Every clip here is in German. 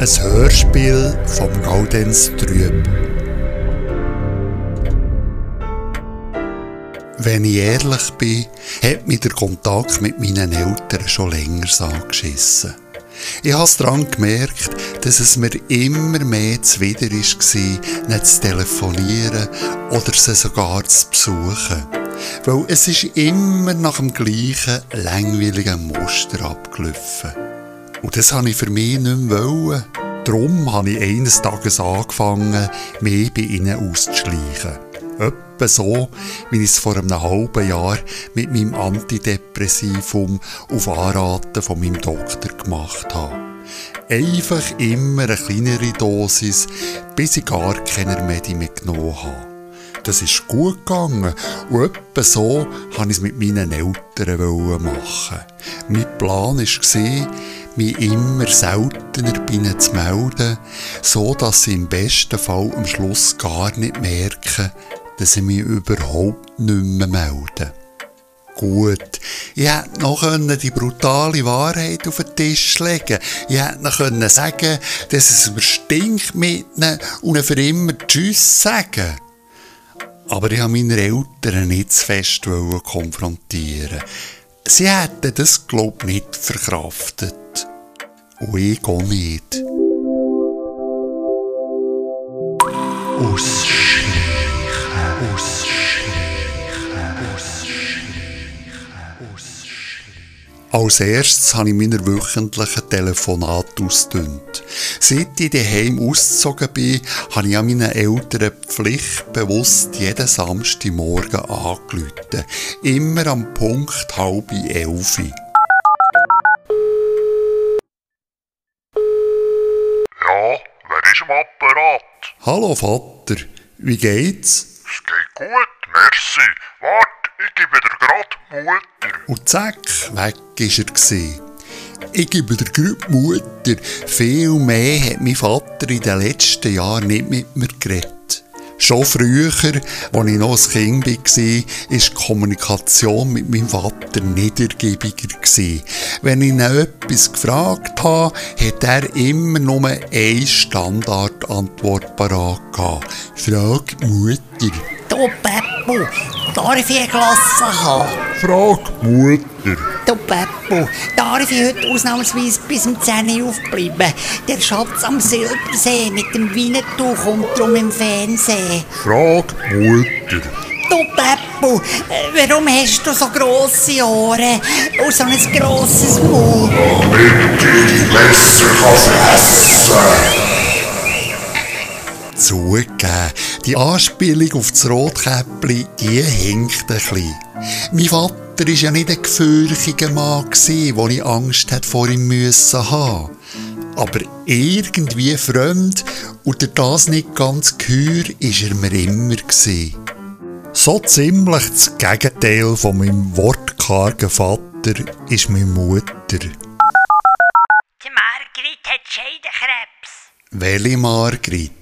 Ein Hörspiel vom Gaudenz Trüb. Wenn ich ehrlich bin, hat mich der Kontakt mit meinen Eltern schon länger angeschissen. Ich habe daran gemerkt, dass es mir immer mehr zuwider war, nicht zu telefonieren oder sie sogar zu besuchen. Weil es ist immer nach dem gleichen langweiligen Muster abgelaufen. Und das habe ich für mich nicht mehr. Darum habe ich eines Tages angefangen, mich bei ihnen auszuschleichen. Etwa so, wie ich es vor einem halben Jahr mit meinem Antidepressivum auf Anraten von meinem Doktor gemacht habe. Einfach immer eine kleinere Dosis, bis ich gar keine Medi mehr genommen habe. Das ist gut gegangen und etwa so wollte ich es mit meinen Eltern machen. Mein Plan war, mich immer seltener bei ihnen zu melden, so dass sie im besten Fall am Schluss gar nicht merken, dass sie mich überhaupt nicht mehr melden. Gut, ich hätte noch die brutale Wahrheit auf den Tisch legen Ich hätte noch sagen dass es mir stinkt mit ihnen und für immer Tschüss sagen. Aber ich habe meine Eltern nicht zu fest konfrontieren. Sie hätten das, glaube ich, nicht verkraftet. Und ich auch nicht. Ausschleichen, ausschleichen, ausschleichen, ausschleichen. Als erstes habe ich meine wöchentlichen Telefonate ausgedünnt. Seit ich daheim ausgezogen bin, habe ich an meinen Eltern pflichtbewusst jeden Samstagmorgen angerufen. Immer am Punkt halb elf. Ist am Apparat. Hallo Vater, wie geht's? Es geht gut, merci. Wart, ich gebe dir grad Mutter. Und zack, weg ist er gewesen. Ich gebe dir gerade Mutter. Viel mehr hat mein Vater in den letzten Jahren nicht mit mir geredet. Schon früher, als ich noch ein Kind war, war die Kommunikation mit meinem Vater niedergiebiger. Wenn ich ihn etwas gefragt habe, hat er immer nur eine Standardantwort parat. Frag Mutter. Du Beppo, darf ich eine Klasse haben? Frag Mutter. Du Beppo, darf ich heute ausnahmsweise bis um 10 Uhr aufbleiben? Der Schatz am Silbersee mit dem Winnetou kommt drum im Fernsehen. Frag Mutter. Du Beppo, äh, warum hast du so grosse Ohren und so ein grosses Maul? Damit ich besser fressen Zugegeben, die Anspielung auf das Rotkäppli, die hinkt ein bisschen. Mein Vater war ja nicht ein gefürchiger Mann, wo ich Angst hätte vor ihm müssen haben. Aber irgendwie fremd und durch das nicht ganz gehör ist er mir immer gewesen. So ziemlich das Gegenteil von meinem wortkargen Vater ist meine Mutter. Die Margrit hat Scheidenkrebs. Welche Margrit?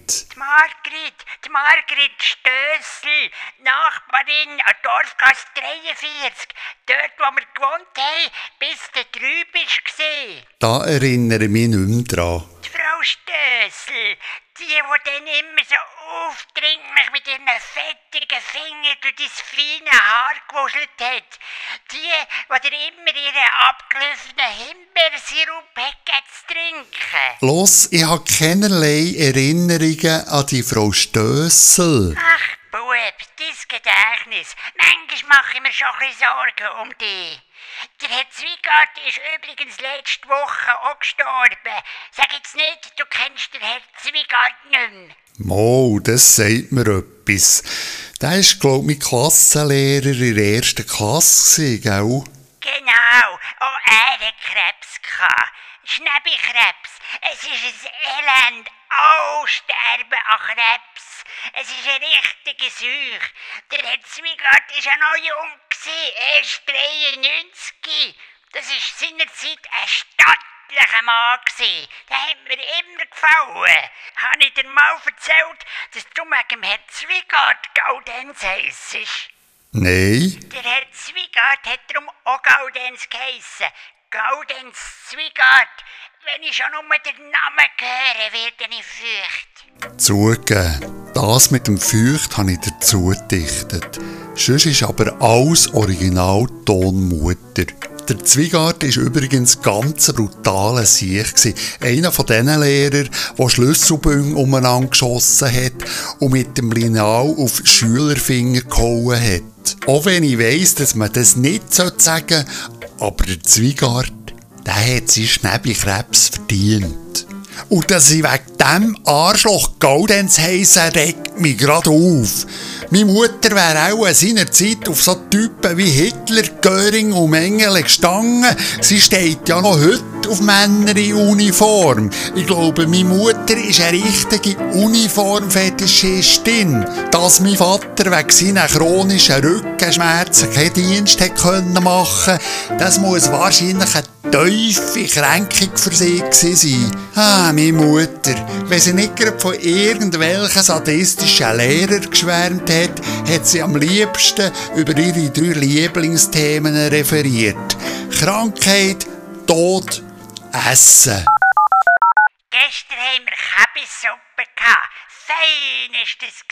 Margrit, die Margrit Stössel, Nachbarin an Dorfgasse 43, dort wo wir gewohnt haben, bis du drüben bist. Da erinnere ich mich nicht mehr dran. Die Frau Stössel, die, die dann immer so aufdringlich mit ihren fettigen Fingern durch dein feine Haar gewuschelt hat. Die, die dir immer ihren abgelaufenen Himbeersirup zu trinken. Los, ich habe keinerlei Erinnerungen an die Frau Stössel. Ach, Bub, dein Gedächtnis. Manchmal mache ich mir schon ein bisschen Sorgen um dich. Der Herr Zwiegart ist übrigens letzte Woche auch gestorben. Sag jetzt nicht, du kennst den Herr Zwiegart nicht mehr. Mo, das sagt mir etwas. Der war, glaub ich, mein Klassenlehrer in der ersten Klasse, gell? Genau, auch er hat Krebs gehabt. Schnäbikrebs. Es ist ein Elend. Oh, sterben an Krebs. Es ist eine richtige Seuche. Der Herr Zwiegart war ja noch jung, erst 93. Das war seinerzeit ein stattlicher Mann. Der hat mir immer gefallen. Habe ich dir mal erzählt, dass du wegen Herrn Zwiegart Gaudenz heissest? Nein. Der Herr Zwiegart hat darum auch Gaudenz geheissen. Gaudenz Zwiegart. wenn ich schon nur den Namen höre, werde ich fürcht. Zugegeben, das mit dem Feucht habe ich dazu gedichtet. Sonst ist aber alles original Tonmutter. Der Zwiegart war übrigens ganz brutaler Sieg. Einer von diesen Lehrern, der Schlüsselbünge umeinander geschossen hat und mit dem Lineal auf Schülerfinger gehauen hat. Auch wenn ich weiss, dass man das nicht sagen sollte, aber der Zwiegart, der hat seinen Schnäbelkrebs verdient. Und dass ich wegen dem Arschloch Gaudenz heisse, regt mich gerade auf. Meine Mutter wäre auch in seiner Zeit auf so Typen wie Hitler, Göring und Mengele gestanden. Sie steht ja noch heute auf Männer in Uniform. Ich glaube, meine Mutter ist eine richtige Uniformfetischistin. Dass mein Vater wegen seiner chronischen Rückenschmerzen keinen Dienst hätte machen können, das muss wahrscheinlich eine tiefe Kränkung für sie sein. Ah, meine Mutter, wenn sie nicht gerade von irgendwelchen sadistischen Lehrern geschwärmt hat, hat sie am liebsten über ihre drei Lieblingsthemen referiert. Krankheit, Tod, Essen. Gestern haben wir Käbissuppe gehabt. Fein ist das.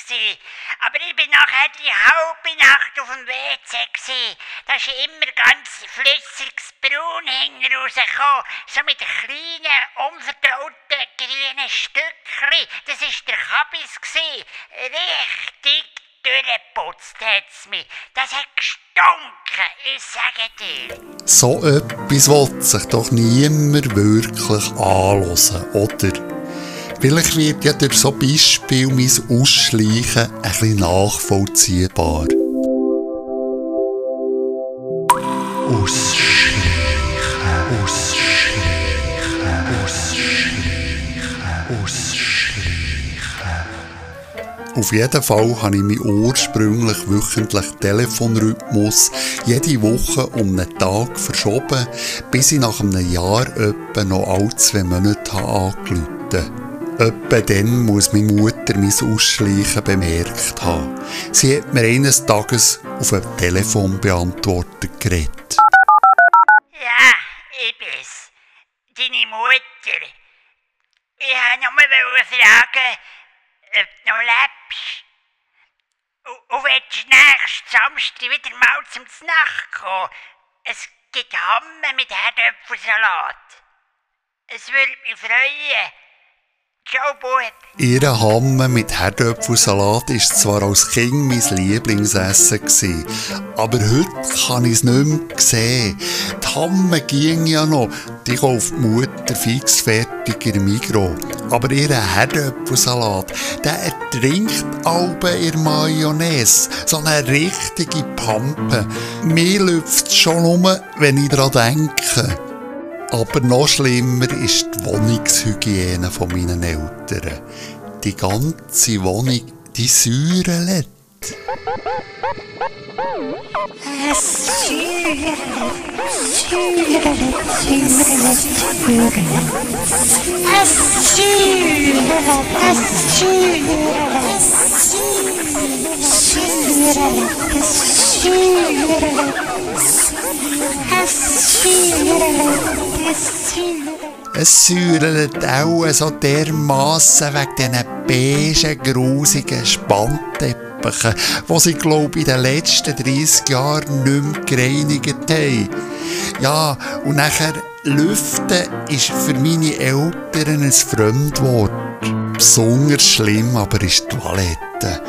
Aber ich bin nachher die halbe Nacht auf dem WC. Da ist immer ganz flüssiges Braun hinten rausgekommen. So mit kleinen, unverdauten grünen Stückchen. Das ist der Kabis gsi. Richtig durchgeputzt hat's mich. Das hat gestunken, ich sage dir. So etwas will sich doch niemand wirklich anhören, oder? Vielleicht wird ja durch so Beispiel mein Ausschleichen ein bisschen nachvollziehbar. Ausschleichen, ausschleichen, ausschleichen, ausschleichen. Auf jeden Fall habe ich meinen ursprünglich wöchentlichen Telefonrhythmus jede Woche um einen Tag verschoben, bis ich nach einem Jahr etwa noch alle zwei Monate angerufen habe. Etwa dann muss meine Mutter mein Ausschleichen bemerkt haben. Sie hat mir eines Tages auf einem Telefonbeantworter geredet. Ja, ich bin's. Deine Mutter. Ich wollte nur fragen, ob du noch lebst. Und, und willst du nächsten Samstag wieder mal zum Znacht kommen? Es gibt Hamme mit Herdöpfelsalat. Es würde mich freuen. Ciao, Bub. Ihre Hamme mit Herdöpfelsalat war zwar als Kind mein Lieblingsessen, gewesen, aber heute kann ich es nicht mehr sehen. Die Hamme ging ja noch, die kauft die Mutter fix fertig in Migros. Aber ihr Herdöpfelsalat, der ertrinkt alle in Mayonnaise. So eine richtige Pampe. Mir läuft schon um, wenn ich daran denke. Aber noch schlimmer ist die Wohnungshygiene von meinen Eltern. Die ganze Wohnung, die säuert. Es säuert, auch so dermassen wegen diesen beigen, grusigen Spannteppichen, die sie, glaube ich, in den letzten 30 Jahren nicht mehr gereinigt haben. Ja, und nachher Lüften ist für meine Eltern ein Fremdwort. Besonders schlimm aber ist die Toilette.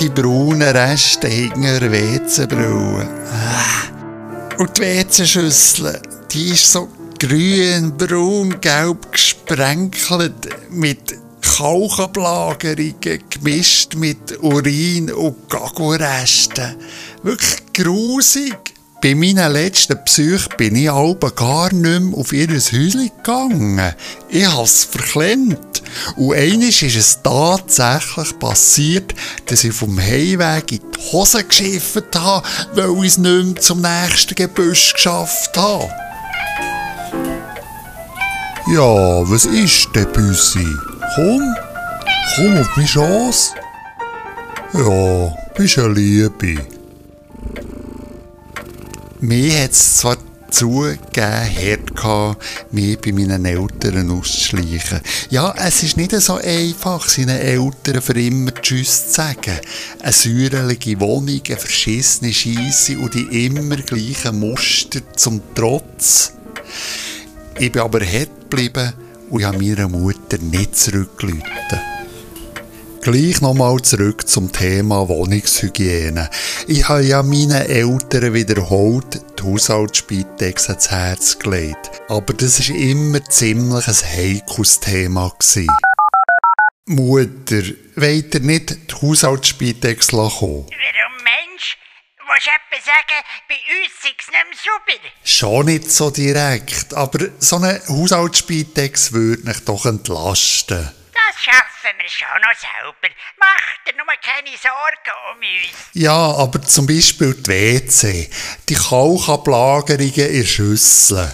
Die braunen Reste hinter WC-Brille. Und die WC-Schüssel, die ist so grün, braun, gelb gesprenkelt mit Kalkablagerungen gemischt mit Urin und Gagoresten. Wirklich grusig. Bei meinen letzten Besuchen bin ich aber gar nicht mehr auf ihr Häuschen gegangen. Ich habe es verklemmt. Und einmal ist es tatsächlich passiert, dass ich vom Heimweg in die Hose geschifft habe, weil ich es nicht mehr zum nächsten Gebüsch geschafft habe. Ja, was ist denn, Büssi? Komm, komm auf meine Chance. Ja, bist eine Liebe. Mir hat es zwar zugegeben hart mich bei meinen Eltern auszuschleichen. Ja, es ist nicht so einfach, seinen Eltern für immer Tschüss zu sagen. Eine säurelige Wohnung, eine verschissene Scheisse und die immer gleichen Muster zum Trotz. Ich bin aber hart geblieben und habe meiner Mutter nicht zurückgeläutet. Gleich nochmal zurück zum Thema Wohnungshygiene. Ich habe ja meinen Eltern wiederholt die Haushaltsspitex ans Herz gelegt. Aber das war immer ziemlich ein heikles Thema. Gewesen. Mutter, wollt ihr nicht die Haushaltsspitex kommen? Warum Mensch? Willst du etwa sagen, bei uns sei es nicht mehr sauber? Schon nicht so direkt, aber so eine Haushaltsspitex würde mich doch entlasten. Das schaffen wir schon noch selber. Mach dir nur keine Sorgen um uns. Ja, aber zum Beispiel die WC, die Kauchablagerungen in Schüsseln.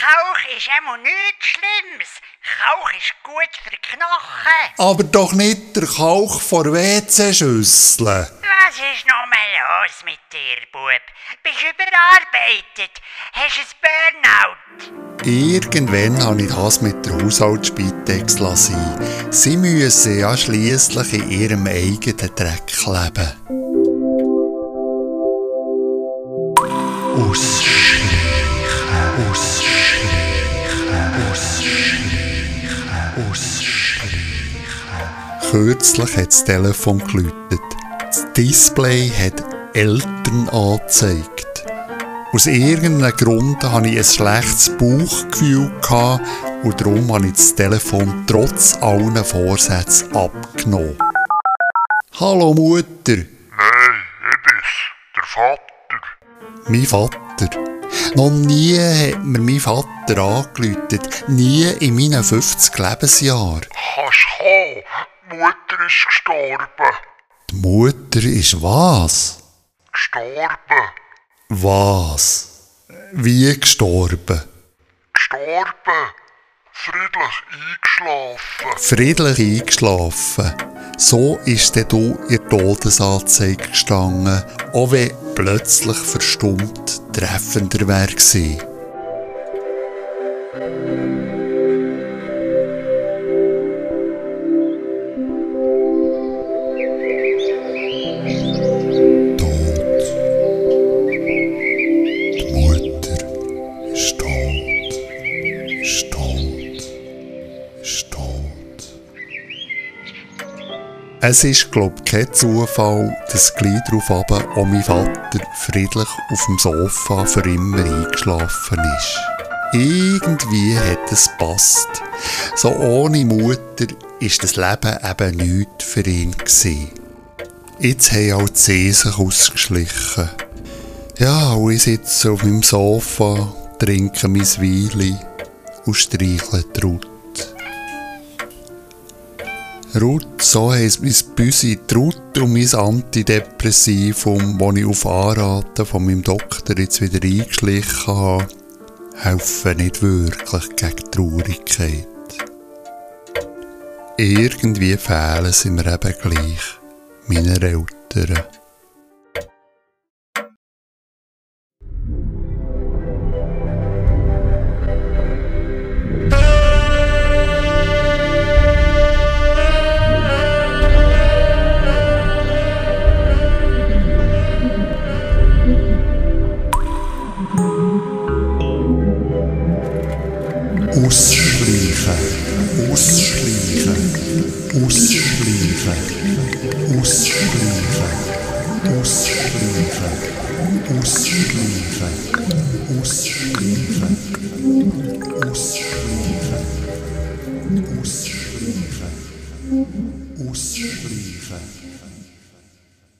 Kauch ist immer nichts Schlimmes. Kauch ist gut für Knochen. Aber doch nicht der Kauch vor WC-Schüsseln. Was ist noch mal los mit dir, Bub? Bist du überarbeitet? Hast du ein Burnout? Irgendwann habe ich das mit der Haushaltsspitex sein. Sie müssen ja schliesslich in ihrem eigenen Dreck leben. Ausschleichen, Kürzlich hat das Telefon geläutet. Das Display hat Eltern angezeigt. Aus irgendeinem Grund hatte ich ein schlechtes Bauchgefühl und darum habe ich das Telefon trotz allen Vorsätzen abgenommen. Hallo Mutter, Nein, ich bin's, der Vater. mein Vater. Noch nie hat mir mein Vater angeläutet, nie in meinen 50 Lebensjahren. Kannst Mutter ist gestorben. Die Mutter ist was? Gestorben. Was? Wie gestorben? Gestorben. Friedlich eingeschlafen. Friedlich eingeschlafen. So ist denn du in der Todesanzeige gestanden, auch wenn plötzlich verstummt treffender wäre gewesen. Es ist, glaub ich, kein Zufall, dass gleich darauf aber auch mein Vater friedlich auf dem Sofa für immer eingeschlafen ist. Irgendwie hat es passt. So ohne Mutter ist das Leben eben nichts für ihn. Jetzt haben auch die See sich ausgeschlichen. Ja, und ich sitze auf meinem Sofa, trinke mein Weile und streichle die Ruth. Ruth, so heisst mein Büsi, die Ruth und mein Antidepressivum, das ich auf Anraten von meinem Doktor jetzt wieder eingeschlichen habe, helfen nicht wirklich gegen Traurigkeit. Irgendwie fehlen sie mir eben gleich, meine Eltern. Ausschleichen,